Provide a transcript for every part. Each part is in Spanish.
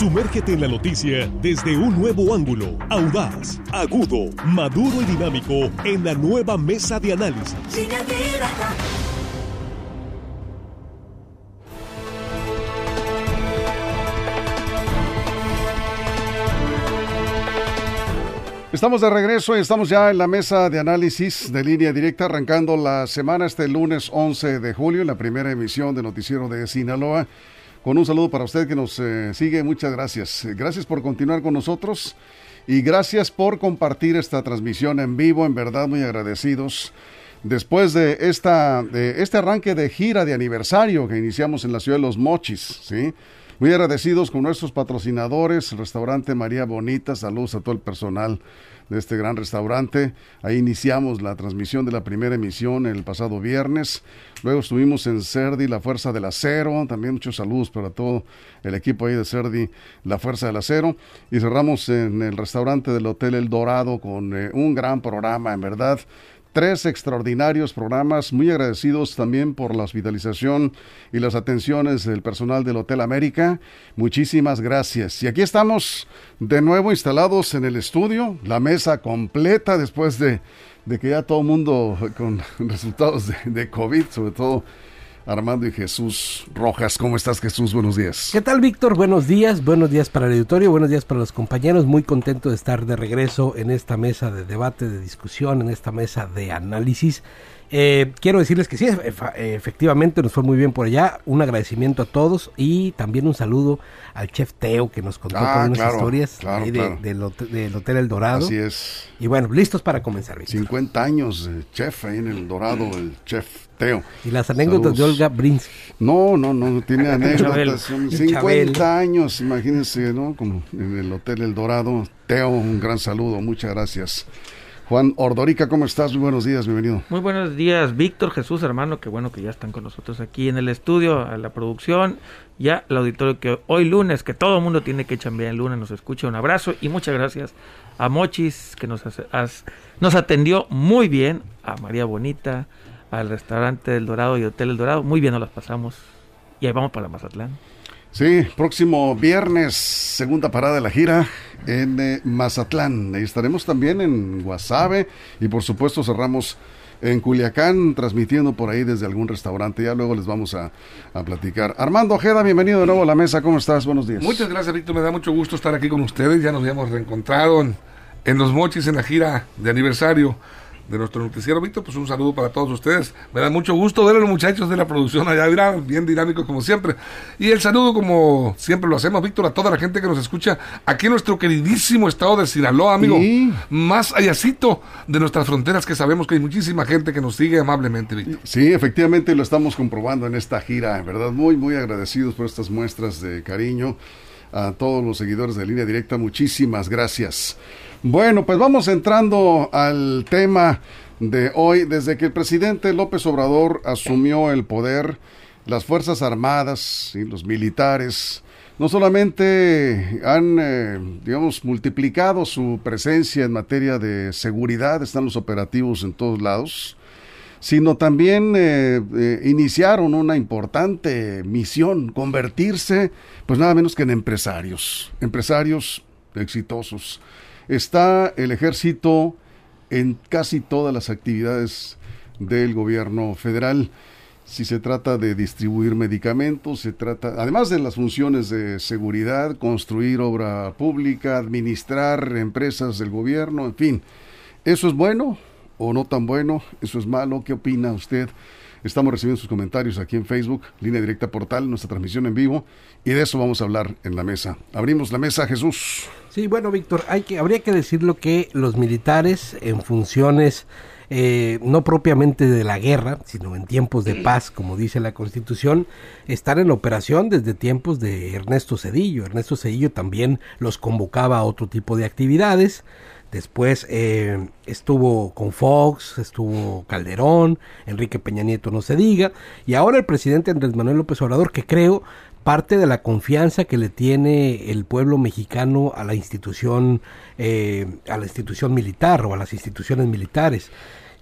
Sumérgete en la noticia desde un nuevo ángulo, audaz, agudo, maduro y dinámico en la nueva mesa de análisis. Estamos de regreso y estamos ya en la mesa de análisis de línea directa, arrancando la semana este lunes 11 de julio, la primera emisión de Noticiero de Sinaloa. Con un saludo para usted que nos eh, sigue, muchas gracias. Gracias por continuar con nosotros y gracias por compartir esta transmisión en vivo, en verdad muy agradecidos. Después de, esta, de este arranque de gira de aniversario que iniciamos en la ciudad de Los Mochis, ¿sí? Muy agradecidos con nuestros patrocinadores, restaurante María Bonita, saludos a todo el personal de este gran restaurante. Ahí iniciamos la transmisión de la primera emisión el pasado viernes. Luego estuvimos en Cerdi, la Fuerza del Acero. También muchos saludos para todo el equipo ahí de Cerdi, la Fuerza del Acero. Y cerramos en el restaurante del Hotel El Dorado con eh, un gran programa, en verdad tres extraordinarios programas, muy agradecidos también por la hospitalización y las atenciones del personal del Hotel América. Muchísimas gracias. Y aquí estamos de nuevo instalados en el estudio, la mesa completa después de, que ya todo el mundo con resultados de, de COVID, sobre todo Armando y Jesús Rojas. ¿Cómo estás, Jesús? Buenos días. ¿Qué tal, Víctor? Buenos días. Buenos días para el auditorio, buenos días para los compañeros. Muy contento de estar de regreso en esta mesa de debate, de discusión, en esta mesa de análisis. Eh, quiero decirles que sí, efectivamente nos fue muy bien por allá. Un agradecimiento a todos y también un saludo al chef Teo que nos contó ah, unas historias del, Hotel El Dorado. Así es. Y bueno, listos para comenzar. Víctor. 50 años, chef ahí en El Dorado, el chef Teo. Y las anécdotas de Olga Brinsky. No, no, no, tiene anécdotas. 50 años, imagínense, ¿no? Como en el Hotel El Dorado. Teo, un gran saludo, muchas gracias. Juan Ordorica, ¿cómo estás? Muy buenos días, bienvenido. Muy buenos días, Víctor, Jesús, hermano, qué bueno que ya están con nosotros aquí en el estudio, a la producción, ya el auditorio que hoy lunes, que todo el mundo tiene que chambear el lunes, nos escucha, un abrazo y muchas gracias a Mochis, que nos, nos atendió muy bien, a María Bonita, al restaurante del Dorado y Hotel El Dorado, muy bien nos las pasamos y ahí vamos para Mazatlán. Sí, próximo viernes, segunda parada de la gira en eh, Mazatlán. Ahí estaremos también en Guasave y por supuesto cerramos en Culiacán, transmitiendo por ahí desde algún restaurante. Ya luego les vamos a, a, platicar. Armando Ojeda, bienvenido de nuevo a la mesa. ¿Cómo estás? Buenos días. Muchas gracias, Víctor. Me da mucho gusto estar aquí con ustedes. Ya nos habíamos reencontrado en, en Los Mochis en la gira de aniversario de nuestro noticiero Víctor, pues un saludo para todos ustedes. Me da mucho gusto ver a los muchachos de la producción allá, bien dinámicos como siempre. Y el saludo, como siempre lo hacemos, Víctor, a toda la gente que nos escucha aquí en nuestro queridísimo estado de Sinaloa, amigo. Más allácito de nuestras fronteras, que sabemos que hay muchísima gente que nos sigue amablemente, Víctor. Sí, efectivamente lo estamos comprobando en esta gira, en verdad, muy, muy agradecidos por estas muestras de cariño a todos los seguidores de Línea Directa. Muchísimas gracias. Bueno, pues vamos entrando al tema de hoy. Desde que el presidente López Obrador asumió el poder, las Fuerzas Armadas y los militares no solamente han, eh, digamos, multiplicado su presencia en materia de seguridad, están los operativos en todos lados, sino también eh, eh, iniciaron una importante misión, convertirse, pues nada menos que en empresarios, empresarios exitosos está el ejército en casi todas las actividades del gobierno federal. Si se trata de distribuir medicamentos, se trata, además de las funciones de seguridad, construir obra pública, administrar empresas del gobierno, en fin. ¿Eso es bueno o no tan bueno? ¿Eso es malo? ¿Qué opina usted? Estamos recibiendo sus comentarios aquí en Facebook, línea directa portal, nuestra transmisión en vivo, y de eso vamos a hablar en la mesa. Abrimos la mesa, Jesús. Sí, bueno, Víctor, hay que, habría que decirlo que los militares en funciones eh, no propiamente de la guerra, sino en tiempos de paz, como dice la Constitución, están en operación desde tiempos de Ernesto Cedillo. Ernesto Cedillo también los convocaba a otro tipo de actividades. Después eh, estuvo con Fox, estuvo Calderón, Enrique Peña Nieto no se diga, y ahora el presidente Andrés Manuel López Obrador, que creo parte de la confianza que le tiene el pueblo mexicano a la institución, eh, a la institución militar o a las instituciones militares.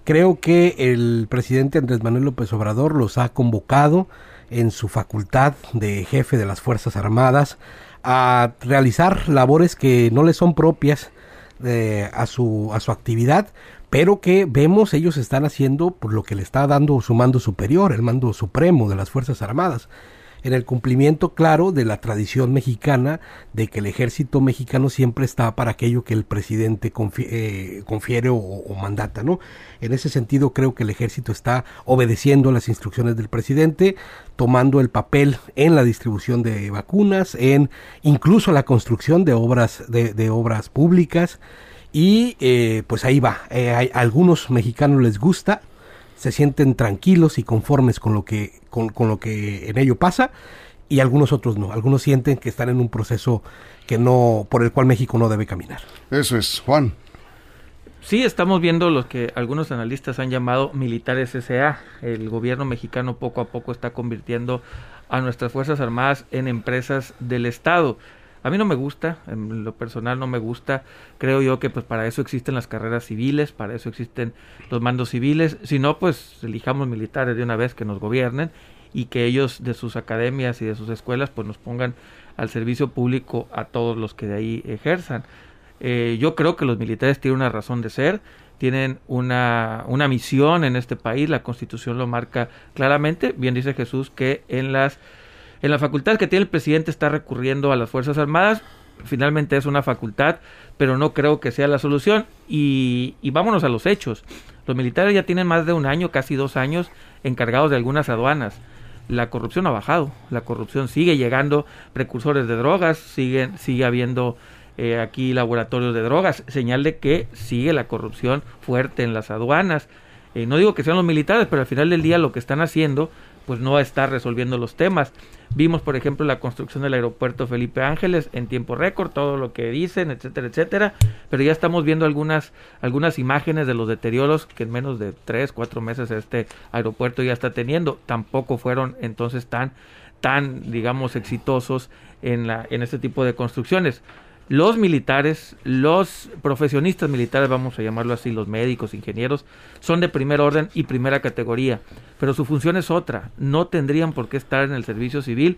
Creo que el presidente Andrés Manuel López Obrador los ha convocado en su facultad de jefe de las Fuerzas Armadas a realizar labores que no les son propias eh, a, su, a su actividad, pero que vemos ellos están haciendo por lo que le está dando su mando superior, el mando supremo de las Fuerzas Armadas en el cumplimiento claro de la tradición mexicana de que el ejército mexicano siempre está para aquello que el presidente eh, confiere o, mandata, ¿no? En ese sentido creo que el ejército está obedeciendo las instrucciones del presidente, tomando el papel en la distribución de vacunas, en incluso la construcción de obras de, obras públicas y eh, pues ahí va. Eh, a algunos mexicanos les gusta, se sienten tranquilos y conformes con lo que, con, lo que en ello pasa y algunos otros no. Algunos sienten que están en un proceso que no, por el cual México no debe caminar. Eso es, Juan. Sí, estamos viendo lo que algunos analistas han llamado militares SA. El gobierno mexicano poco a poco está convirtiendo a nuestras Fuerzas Armadas en empresas del Estado. A mí no me gusta, en lo personal no me gusta. Creo yo que pues para eso existen las carreras civiles, para eso existen los mandos civiles. Si no, pues elijamos militares de una vez que nos gobiernen y que ellos de sus academias y de sus escuelas pues nos pongan al servicio público a todos los que de ahí ejerzan. Eh, yo creo que los militares tienen una razón de ser, tienen una, una misión en este país, la constitución lo marca claramente, bien dice Jesús que en las en la facultad que tiene el presidente está recurriendo a las Fuerzas Armadas. Finalmente es una facultad, pero no creo que sea la solución. Y, y vámonos a los hechos. Los militares ya tienen más de un año, casi dos años, encargados de algunas aduanas. La corrupción ha bajado, la corrupción sigue llegando, precursores de drogas, siguen, sigue habiendo eh, aquí laboratorios de drogas, señal de que sigue la corrupción fuerte en las aduanas. Eh, no digo que sean los militares, pero al final del día lo que están haciendo pues no está resolviendo los temas. Vimos, por ejemplo, la construcción del aeropuerto Felipe Ángeles en tiempo récord, todo lo que dicen, etcétera, etcétera, pero ya estamos viendo algunas, algunas imágenes de los deterioros que en menos de tres, cuatro meses este aeropuerto ya está teniendo. Tampoco fueron entonces tan, tan, digamos, exitosos en, la, en este tipo de construcciones los militares, los profesionistas militares, vamos a llamarlo así, los médicos, ingenieros, son de primer orden y primera categoría, pero su función es otra, no tendrían por qué estar en el servicio civil,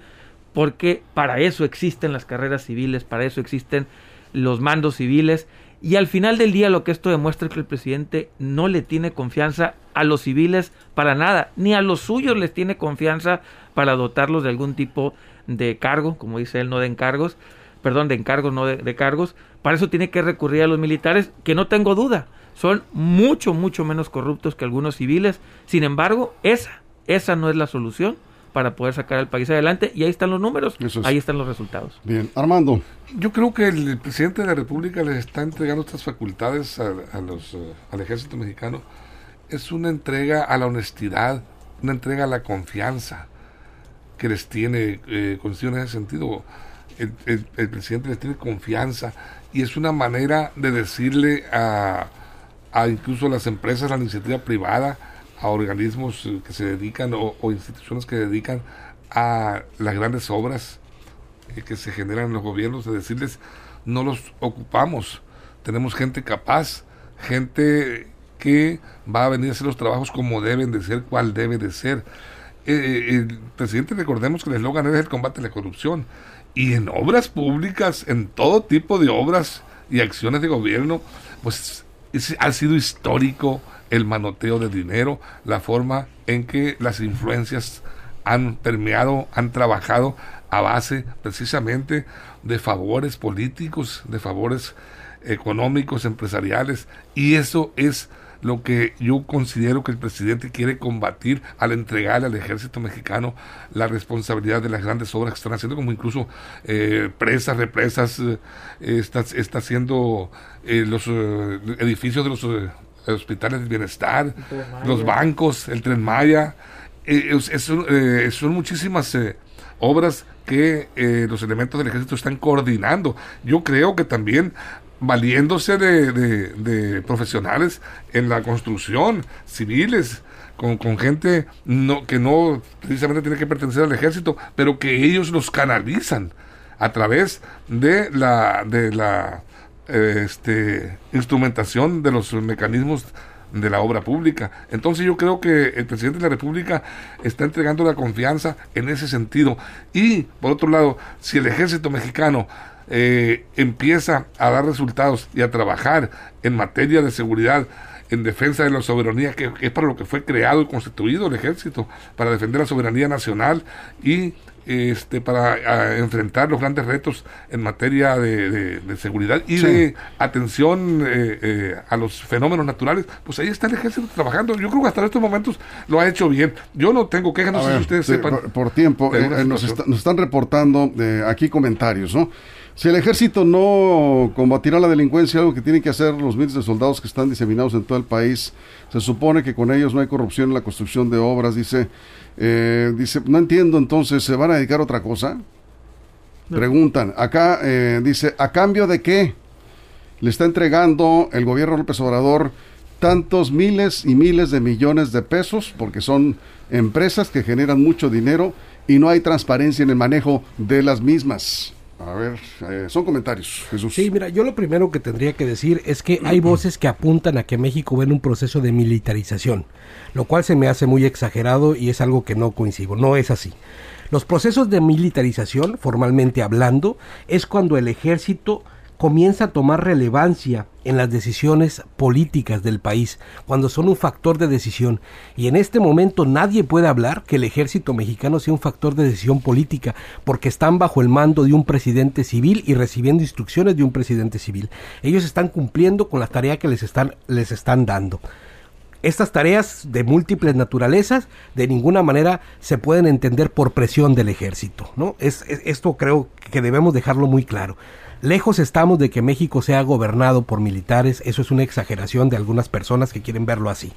porque para eso existen las carreras civiles, para eso existen los mandos civiles, y al final del día lo que esto demuestra es que el presidente no le tiene confianza a los civiles para nada, ni a los suyos les tiene confianza para dotarlos de algún tipo de cargo, como dice él, no de encargos, perdón, de encargos, no de, cargos, para eso tiene que recurrir a los militares, que no tengo duda, son mucho, mucho menos corruptos que algunos civiles. Sin embargo, esa, esa no es la solución para poder sacar al país adelante y ahí están los números, ahí están los resultados. Bien, Armando. Yo creo que el presidente de la República les está entregando estas facultades a, los, eh, al ejército mexicano. Es una entrega a la honestidad, una entrega a la confianza que les tiene eh, en ese sentido el, presidente les tiene confianza y es una manera de decirle a, a incluso las empresas, a la iniciativa privada, a organismos eh, que se dedican o, instituciones que dedican a las grandes obras eh, que se generan en los gobiernos, de decirles, no los ocupamos, tenemos gente capaz, gente que va a venir a hacer los trabajos como deben de ser, cual debe de ser. Eh, el presidente, recordemos que el eslogan es el combate a la corrupción y en obras públicas, en todo tipo de obras y acciones de gobierno, pues ha sido histórico el manoteo de dinero, la forma en que las influencias han permeado, han trabajado a base precisamente de favores políticos, de favores económicos, empresariales, y eso es lo que yo considero que el presidente quiere combatir al entregarle al ejército mexicano la responsabilidad de las grandes obras que están haciendo, como incluso eh, presas, represas, eh, está, está, haciendo eh, los edificios de los hospitales de bienestar, los bancos, el tren Maya, son muchísimas obras que los elementos del ejército están coordinando. Yo creo que también valiéndose de, de, profesionales en la construcción, civiles, con, con, gente no, que no precisamente tiene que pertenecer al ejército, pero que ellos los canalizan a través de la, de la este, instrumentación de los mecanismos de la obra pública. Entonces yo creo que el presidente de la República está entregando la confianza en ese sentido. Y, por otro lado, si el ejército mexicano eh, empieza a dar resultados y a trabajar en materia de seguridad, en defensa de la soberanía, que es para lo que fue creado y constituido el ejército, para defender la soberanía nacional y este, para enfrentar los grandes retos en materia de, seguridad y de atención eh, eh, a los fenómenos naturales, pues ahí está el ejército trabajando. Yo creo que hasta estos momentos lo ha hecho bien. Yo no tengo quejas, no sé si ustedes sepan. Por, tiempo, eh, nos, están reportando aquí comentarios, ¿no? Si el ejército no combatirá la delincuencia, algo que tienen que hacer los miles de soldados que están diseminados en todo el país, se supone que con ellos no hay corrupción en la construcción de obras, dice eh, dice, no entiendo entonces, ¿se van a dedicar a otra cosa? Preguntan, acá eh, dice, ¿a cambio de qué le está entregando el gobierno López Obrador tantos miles y miles de millones de pesos? Porque son empresas que generan mucho dinero y no hay transparencia en el manejo de las mismas. A ver, eh, son comentarios, Jesús. Sí, mira, yo lo primero que tendría que decir es que hay voces que apuntan a que México va en un proceso de militarización, lo cual se me hace muy exagerado y es algo que no coincido, no es así. Los procesos de militarización, formalmente hablando, es cuando el ejército comienza a tomar relevancia en las decisiones políticas del país, cuando son un factor de decisión. Y en este momento nadie puede hablar que el ejército mexicano sea un factor de decisión política, porque están bajo el mando de un presidente civil y recibiendo instrucciones de un presidente civil. Ellos están cumpliendo con las tareas que les están, les están dando. Estas tareas de múltiples naturalezas de ninguna manera se pueden entender por presión del ejército, ¿no? es, esto creo que debemos dejarlo muy claro. Lejos estamos de que México sea gobernado por militares, eso es una exageración de algunas personas que quieren verlo así.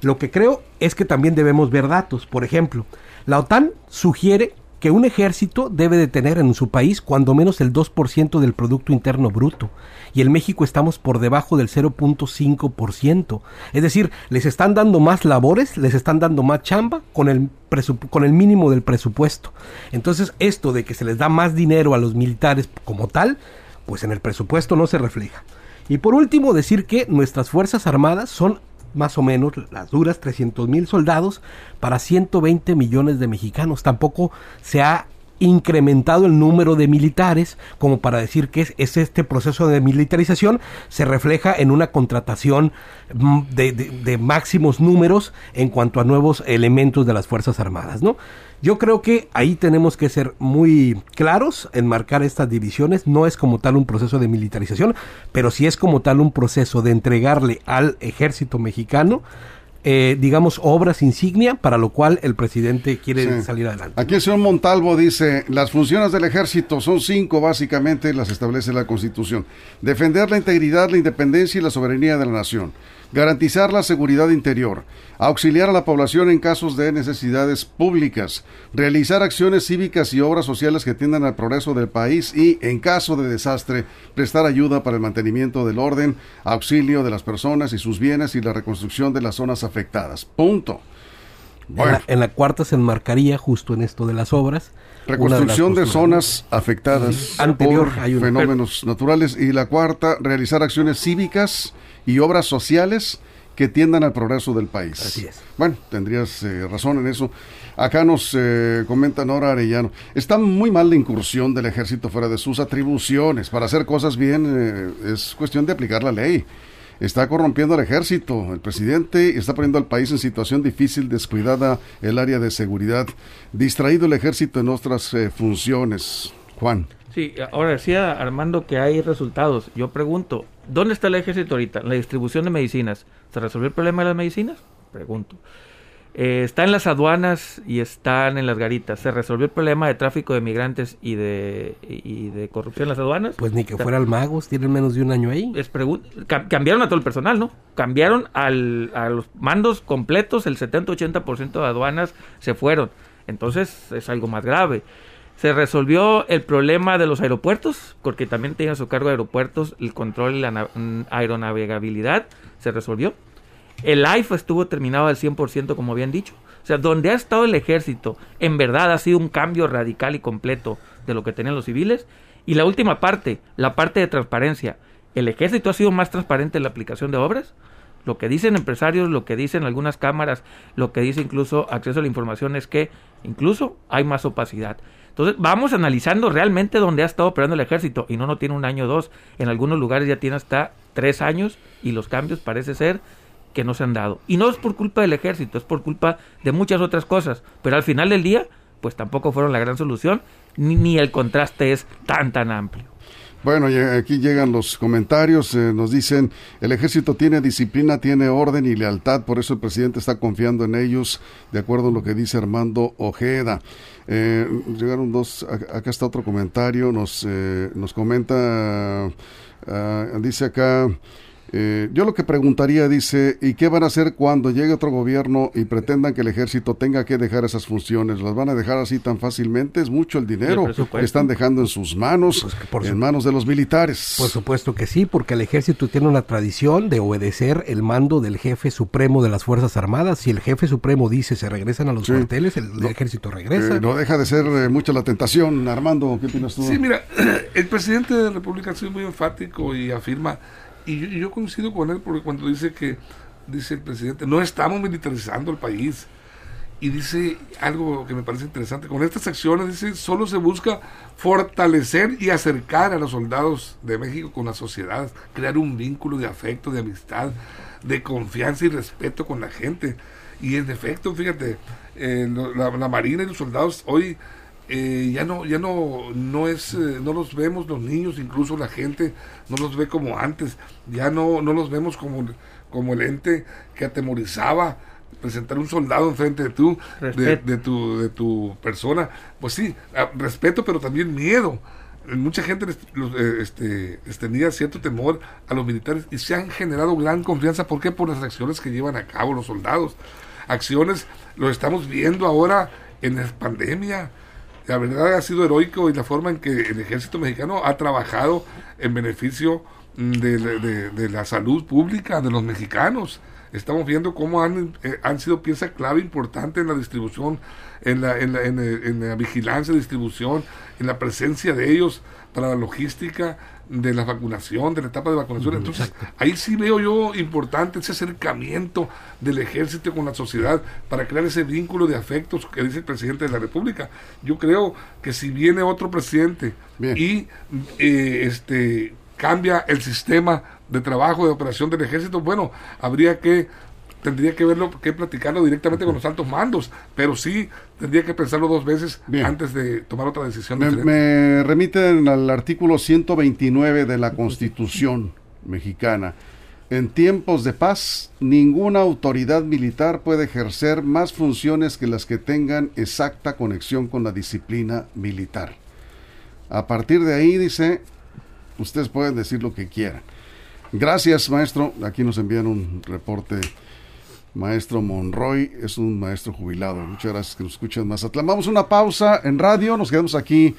Lo que creo es que también debemos ver datos. Por ejemplo, la OTAN sugiere que un ejército debe de tener en su país cuando menos el 2% del Producto Interno Bruto. Y en México estamos por debajo del 0.5%. Es decir, les están dando más labores, les están dando más chamba con el, con el mínimo del presupuesto. Entonces, esto de que se les da más dinero a los militares como tal, pues en el presupuesto no se refleja. Y por último, decir que nuestras Fuerzas Armadas son más o menos las duras 300 mil soldados para 120 millones de mexicanos. Tampoco se ha incrementado el número de militares como para decir que es, este proceso de militarización se refleja en una contratación mm, de, de, máximos números en cuanto a nuevos elementos de las Fuerzas Armadas, ¿no? Yo creo que ahí tenemos que ser muy claros en marcar estas divisiones. No es como tal un proceso de militarización, pero sí es como tal un proceso de entregarle al ejército mexicano eh, digamos, obras insignia para lo cual el presidente quiere salir adelante. Aquí el señor Montalvo dice, las funciones del ejército son cinco, básicamente las establece la Constitución. Defender la integridad, la independencia y la soberanía de la nación garantizar la seguridad interior, auxiliar a la población en casos de necesidades públicas, realizar acciones cívicas y obras sociales que tiendan al progreso del país y, en caso de desastre, prestar ayuda para el mantenimiento del orden, auxilio de las personas y sus bienes y la reconstrucción de las zonas afectadas. Punto. En, la, cuarta se enmarcaría justo en esto de las obras. Reconstrucción de, zonas afectadas por fenómenos naturales. Y la cuarta, realizar acciones cívicas y obras sociales que tiendan al progreso del país. Así es. Bueno, tendrías eh, razón en eso. Acá nos eh, comenta Nora Arellano. Está muy mal la incursión del ejército fuera de sus atribuciones. Para hacer cosas bien eh, es cuestión de aplicar la ley. Está corrompiendo al ejército, el presidente está poniendo al país en situación difícil, descuidada el área de seguridad, distraído el ejército en otras funciones. Juan. Sí, ahora decía Armando que hay resultados. Yo pregunto, ¿dónde está el ejército ahorita? La distribución de medicinas. ¿Se resolvió el problema de las medicinas? Pregunto. Eh, está en las aduanas y están en las garitas. ¿Se resolvió el problema de tráfico de migrantes y de, y de corrupción en las aduanas? Pues ni que fuera el Magos, tienen menos de un año ahí. Es cambiaron a todo el personal, ¿no? Cambiaron al, a los mandos completos, el 70-80% de aduanas se fueron. Entonces es algo más grave. Se resolvió el problema de los aeropuertos, porque también tiene a su cargo aeropuertos, el control y la mm, aeronavegabilidad, se resolvió. El AIFA estuvo terminado al 100%, como habían dicho. O sea, donde ha estado el ejército, en verdad ha sido un cambio radical y completo de lo que tenían los civiles. Y la última parte, la parte de transparencia. ¿El ejército ha sido más transparente en la aplicación de obras? Lo que dicen empresarios, lo que dicen algunas cámaras, lo que dice incluso acceso a la información es que incluso hay más opacidad. Entonces, vamos analizando realmente dónde ha estado operando el ejército y no no tiene un año o dos. En algunos lugares ya tiene hasta tres años y los cambios parece ser que no se han dado. Y no es por culpa del ejército, es por culpa de muchas otras cosas. Pero al final del día, pues tampoco fueron la gran solución, ni, ni el contraste es tan, tan amplio. Bueno, aquí llegan los comentarios, eh, nos dicen, el ejército tiene disciplina, tiene orden y lealtad, por eso el presidente está confiando en ellos, de acuerdo a lo que dice Armando Ojeda. Eh, llegaron dos, acá está otro comentario, nos, eh, nos comenta, ah, dice acá, eh, yo lo que preguntaría, dice, ¿y qué van a hacer cuando llegue otro gobierno y pretendan que el ejército tenga que dejar esas funciones? ¿Las van a dejar así tan fácilmente? Es mucho el dinero que están dejando en sus manos, pues en manos de los militares. Por supuesto que sí, porque el ejército tiene una tradición de obedecer el mando del jefe supremo de las Fuerzas Armadas. Si el jefe supremo dice se regresan a los cuarteles, el, ejército regresa. Eh, no deja de ser eh, mucha la tentación. Armando, ¿qué opinas tú? Sí, mira, el presidente de la República ha sido muy enfático y afirma y yo, coincido con él porque cuando dice que, dice el presidente, no estamos militarizando el país. Y dice algo que me parece interesante, con estas acciones dice, solo se busca fortalecer y acercar a los soldados de México con la sociedad, crear un vínculo de afecto, de amistad, de confianza y respeto con la gente. Y en efecto, fíjate, eh, la Marina y los soldados hoy eh, ya no ya no no es eh, no los vemos los niños incluso la gente no los ve como antes. Ya no no los vemos como como el ente que atemorizaba presentar un soldado enfrente de tú de, tu de tu persona. Pues sí respeto pero también miedo. Mucha gente eh, este, tenía cierto temor a los militares y se han generado gran confianza. ¿por qué? por las acciones que llevan a cabo los soldados. Acciones lo estamos viendo ahora en la pandemia la verdad ha sido heroico y la forma en que el ejército mexicano ha trabajado en beneficio mm, de, la salud pública de los mexicanos. Estamos viendo cómo han, eh, han sido pieza clave importante en la distribución, en la, en la, en la vigilancia, distribución, en la presencia de ellos para la logística de la vacunación, de la etapa de vacunación. Entonces, ahí sí veo yo importante ese acercamiento del ejército con la sociedad para crear ese vínculo de afectos que dice el presidente de la República. Yo creo que si viene otro presidente y eh, este cambia el sistema de trabajo, de operación del ejército, bueno, habría que tendría que verlo, que platicarlo directamente con los altos mandos, pero sí tendría que pensarlo dos veces antes de tomar otra decisión. Me, me, remiten al artículo 129 de la Constitución mexicana. En tiempos de paz, ninguna autoridad militar puede ejercer más funciones que las que tengan exacta conexión con la disciplina militar. A partir de ahí, dice, ustedes pueden decir lo que quieran. Gracias, maestro. Aquí nos envían un reporte Maestro Monroy es un maestro jubilado. Muchas gracias que nos escuchan más. Vamos una pausa en radio, nos quedamos aquí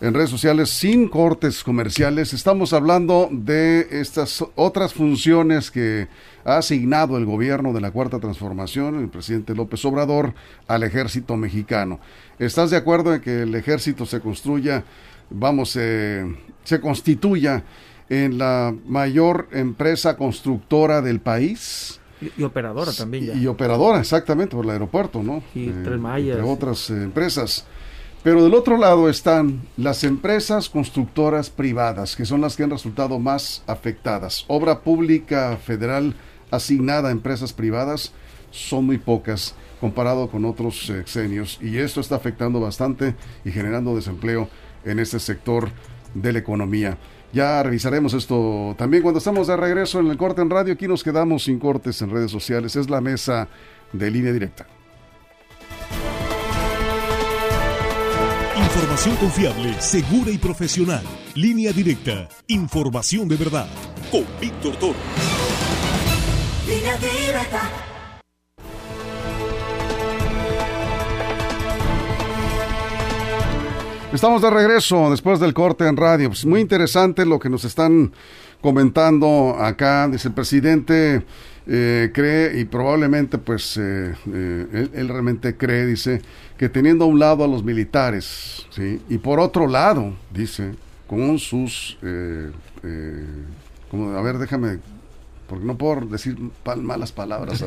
en redes sociales sin cortes comerciales. Estamos hablando de estas otras funciones que ha asignado el gobierno de la Cuarta Transformación, el presidente López Obrador, al ejército mexicano. ¿Estás de acuerdo en que el ejército se construya, vamos, eh, se constituya en la mayor empresa constructora del país? Y, operadora también ya. Y, operadora, exactamente, por el aeropuerto, ¿no? Y Tres Mayas. Entre otras eh, empresas. Pero del otro lado están las empresas constructoras privadas, que son las que han resultado más afectadas. Obra pública federal asignada a empresas privadas son muy pocas comparado con otros exenios y esto está afectando bastante y generando desempleo en este sector de la economía. Ya revisaremos esto también cuando estamos de regreso en el corte en radio. Aquí nos quedamos sin cortes en redes sociales. Es la mesa de línea directa. Información confiable, segura y profesional. Línea directa. Información de verdad. Con Víctor Toro. Línea directa. Estamos de regreso después del corte en radio. Pues muy interesante lo que nos están comentando acá. Dice el presidente eh, cree y probablemente pues eh, eh, él, realmente cree, dice, que teniendo a un lado a los militares, ¿sí? Y por otro lado, dice, con sus... Como, a ver, déjame porque no puedo decir malas palabras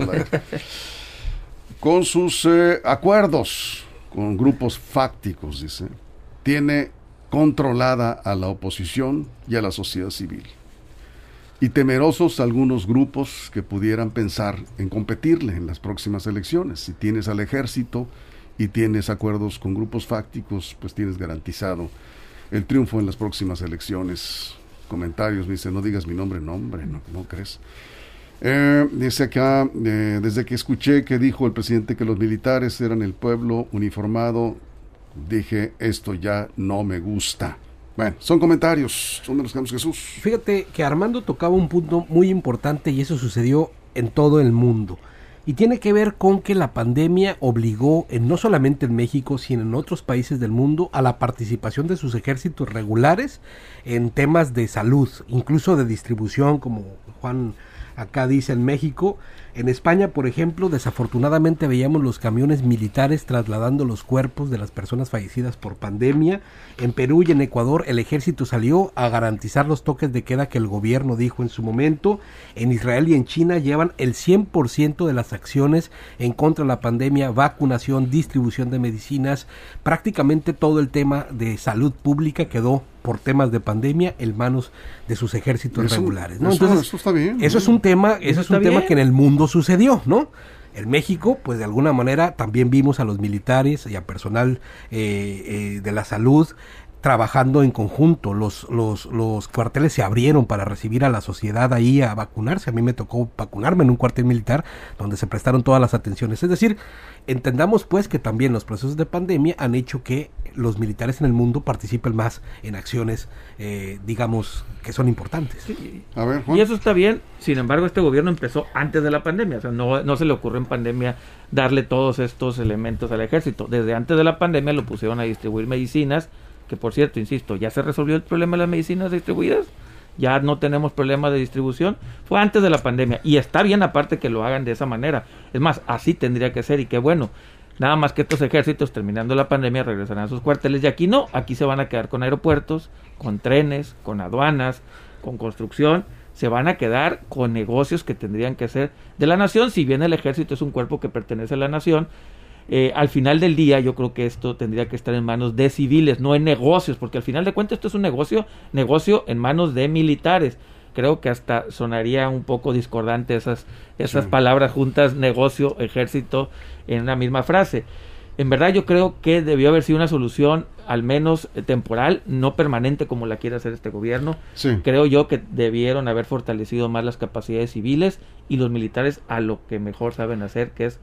con sus acuerdos con grupos fácticos, dice, tiene controlada a la oposición y a la sociedad civil. Y temerosos algunos grupos que pudieran pensar en competirle en las próximas elecciones. Si tienes al ejército y tienes acuerdos con grupos fácticos, pues tienes garantizado el triunfo en las próximas elecciones. Comentarios, me dice, no digas mi nombre, nombre, no, no crees. Eh, dice acá, eh, desde que escuché que dijo el presidente que los militares eran el pueblo uniformado, dije, esto ya no me gusta. Bueno, son comentarios, son de los campos Jesús. Fíjate que Armando tocaba un punto muy importante y eso sucedió en todo el mundo. Y tiene que ver con que la pandemia obligó, en, no solamente en México, sino en otros países del mundo, a la participación de sus ejércitos regulares en temas de salud, incluso de distribución, como Juan acá dice en México. En España, por ejemplo, desafortunadamente veíamos los camiones militares trasladando los cuerpos de las personas fallecidas por pandemia. En Perú y en Ecuador el ejército salió a garantizar los toques de queda que el gobierno dijo en su momento. En Israel y en China llevan el 100% de las acciones en contra de la pandemia, vacunación, distribución de medicinas. Prácticamente todo el tema de salud pública quedó por temas de pandemia en manos de sus ejércitos regulares. ¿no? Entonces, eso, está bien. Eso es un tema, eso, es un tema que en el mundo sucedió, ¿no? En México, pues de alguna manera también vimos a los militares y a personal eh, eh, de la salud trabajando en conjunto. Los, los, los cuarteles se abrieron para recibir a la sociedad ahí a vacunarse. A mí me tocó vacunarme en un cuartel militar donde se prestaron todas las atenciones. Es decir, entendamos pues que también los procesos de pandemia han hecho que los militares en el mundo participen más en acciones, eh, digamos, que son importantes. Y eso está bien, sin embargo, este gobierno empezó antes de la pandemia, o sea, no, no se le ocurrió en pandemia darle todos estos elementos al ejército. Desde antes de la pandemia lo pusieron a distribuir medicinas, que por cierto, insisto, ya se resolvió el problema de las medicinas distribuidas, ya no tenemos problema de distribución, fue antes de la pandemia y está bien aparte que lo hagan de esa manera. Es más, así tendría que ser y qué bueno. Nada más que estos ejércitos, terminando la pandemia, regresarán a sus cuarteles. Y aquí no, aquí se van a quedar con aeropuertos, con trenes, con aduanas, con construcción, se van a quedar con negocios que tendrían que ser de la nación, si bien el ejército es un cuerpo que pertenece a la nación, eh, al final del día yo creo que esto tendría que estar en manos de civiles, no en negocios, porque al final de cuentas esto es un negocio, negocio en manos de militares. Creo que hasta sonaría un poco discordante esas, esas palabras juntas, negocio, ejército, en una misma frase. En verdad yo creo que debió haber sido una solución al menos eh, temporal, no permanente como la quiere hacer este gobierno. Creo yo que debieron haber fortalecido más las capacidades civiles y los militares a lo que mejor saben hacer, que es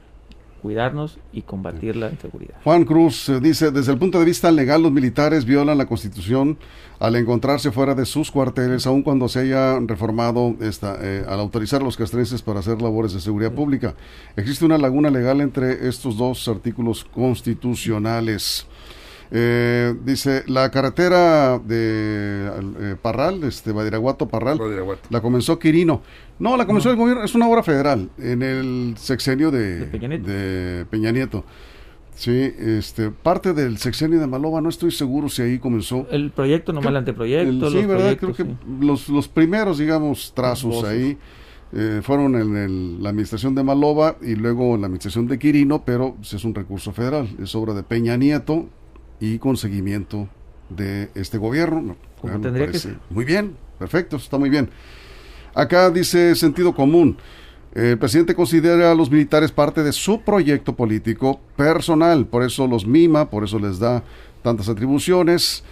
cuidarnos y combatir la inseguridad. Juan Cruz eh, dice, desde el punto de vista legal, los militares violan la Constitución al encontrarse fuera de sus cuarteles, aun cuando se haya reformado esta, eh, al autorizar a los castrenses para hacer labores de seguridad pública. Existe una laguna legal entre estos dos artículos constitucionales. Eh, dice, la carretera de eh, Parral, este, Badiraguato Parral, la comenzó Quirino. No, la comenzó el gobierno, es una obra federal en el sexenio de, Peña Nieto. Sí, este, parte del sexenio de Maloba, no estoy seguro si ahí comenzó. El proyecto, nomás el anteproyecto. sí, verdad, creo que los, los primeros, digamos, trazos ahí eh, fueron en la administración de Maloba y luego en la administración de Quirino, pero pues, es un recurso federal, es obra de Peña Nieto, y con seguimiento de este gobierno. tendría que ser. Muy bien, perfecto, está muy bien. Acá dice sentido común. El presidente considera a los militares parte de su proyecto político personal, por eso los mima, por eso les da tantas atribuciones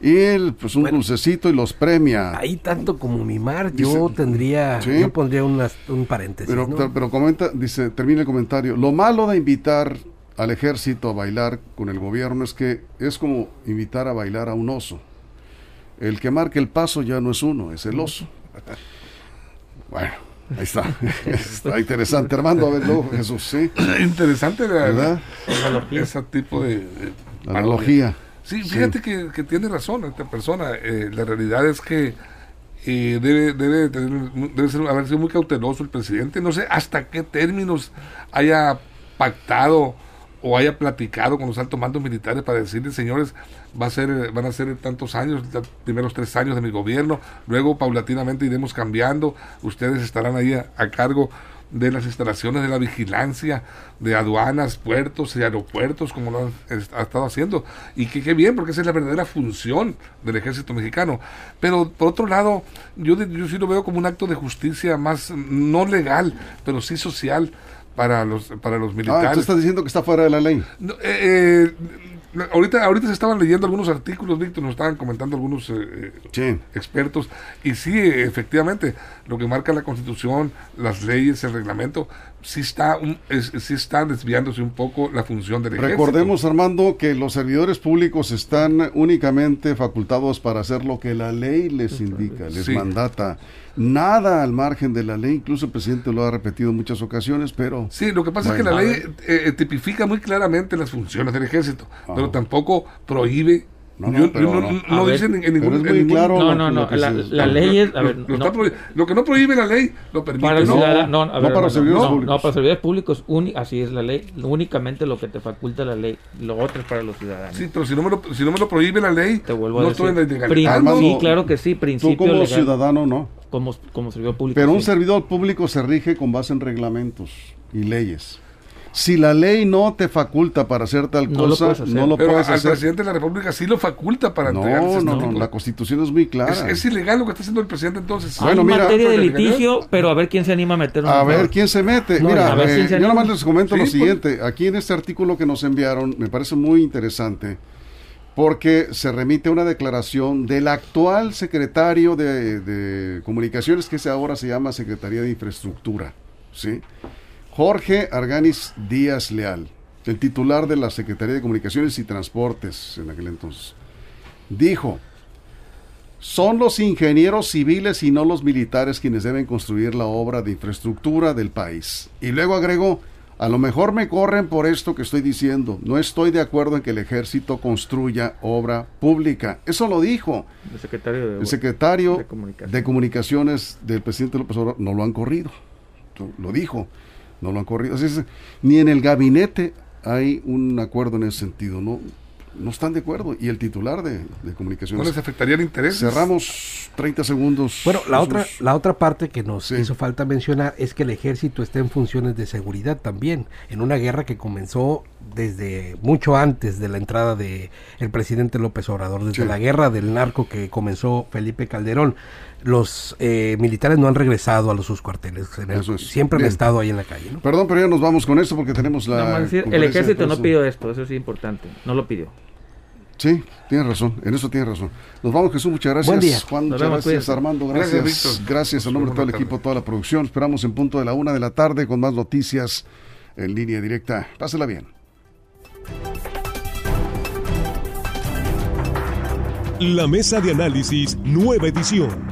y él, pues un dulcecito y los premia. Ahí tanto como mimar, yo tendría, yo pondría un paréntesis. Pero, pero, pero, comenta, dice, termina el comentario. Lo malo de invitar al ejército a bailar con el gobierno es que es como invitar a bailar a un oso. El que marque el paso ya no es uno, es el oso. Bueno, ahí está. está interesante. Armando, a ver, luego, Jesús, sí. Interesante, ¿verdad? Ese tipo de, analogía. Sí, fíjate Que, que, tiene razón esta persona. Eh, la realidad es que eh, debe, debe, debe ser, haber sido muy cauteloso el presidente. No sé hasta qué términos haya pactado o haya platicado con los altos mandos militares para decirles, señores, va a ser, van a ser tantos años, primeros tres años de mi gobierno, luego paulatinamente iremos cambiando, ustedes estarán ahí a, cargo de las instalaciones de la vigilancia de aduanas, puertos y aeropuertos, como lo han, ha estado haciendo. Y que bien, porque esa es la verdadera función del ejército mexicano. Pero por otro lado, yo, yo sí lo veo como un acto de justicia más, no legal, pero sí social para los, para los militares. Ah, ¿tú estás diciendo que está fuera de la ley? eh, ahorita, ahorita se estaban leyendo algunos artículos, Víctor, nos estaban comentando algunos eh, eh, expertos, y sí, efectivamente, lo que marca la Constitución, las leyes, el reglamento, sí está, un, sí está desviándose un poco la función del ejército. Recordemos, Armando, que los servidores públicos están únicamente facultados para hacer lo que la ley les indica, les mandata. Nada al margen de la ley, incluso el presidente lo ha repetido en muchas ocasiones, pero... Sí, lo que pasa es que la ley eh, eh, tipifica muy claramente las funciones del ejército, pero tampoco prohíbe no, no, no, dice en, ningún, claro no, no, no, la, ley es a ver, lo, que no prohíbe la ley lo permite para no, no, a ver, para servidores públicos. no, para servidores públicos así es la ley únicamente lo que te faculta la ley lo otro es para los ciudadanos. Sí pero si no me lo, si no me lo prohíbe la ley te vuelvo a decir, en sí claro que sí principio tú como ciudadano no. Como, como servidor público pero un servidor público se rige con base en reglamentos y leyes si la ley no te faculta para hacer tal cosa, no lo puedes hacer. Al presidente de la República sí lo faculta para no, No, no, la constitución es muy clara. Es, ilegal lo que está haciendo el presidente entonces. Bueno, Hay mira, materia de litigio, pero a ver quién se anima a meter A ver quién se mete. mira, eh, yo nada más les comento lo siguiente. Aquí en este artículo que nos enviaron, me parece muy interesante porque se remite una declaración del actual secretario de, de Comunicaciones, que ahora se llama Secretaría de Infraestructura. ¿sí? Jorge Arganis Díaz Leal, el titular de la Secretaría de Comunicaciones y Transportes en aquel entonces, dijo, son los ingenieros civiles y no los militares quienes deben construir la obra de infraestructura del país. Y luego agregó, a lo mejor me corren por esto que estoy diciendo. No estoy de acuerdo en que el ejército construya obra pública. Eso lo dijo. El secretario, el secretario de, comunicaciones. del presidente López Obrador. No lo han corrido. Lo dijo no lo han corrido. ni en el gabinete hay un acuerdo en ese sentido, no, no están de acuerdo. Y el titular de, comunicaciones. ¿No les afectaría el interés? Cerramos 30 segundos. Bueno, la otra, la otra parte que nos hizo falta mencionar es que el ejército está en funciones de seguridad también, en una guerra que comenzó desde mucho antes de la entrada de el presidente López Obrador, desde la guerra del narco que comenzó Felipe Calderón. Los eh, militares no han regresado a los sus cuarteles, siempre han estado ahí en la calle. Perdón, pero ya nos vamos con esto porque tenemos la... el ejército no pidió esto, eso es importante, no lo pidió. Sí, tienes razón, en eso tienes razón. Nos vamos, Jesús, muchas gracias. Buen día. Juan, muchas gracias, Armando, gracias. Gracias, gracias a nombre de todo el equipo, toda la producción. Esperamos en punto de la una de la tarde con más noticias en línea directa. Pásela bien. La mesa de análisis, nueva edición.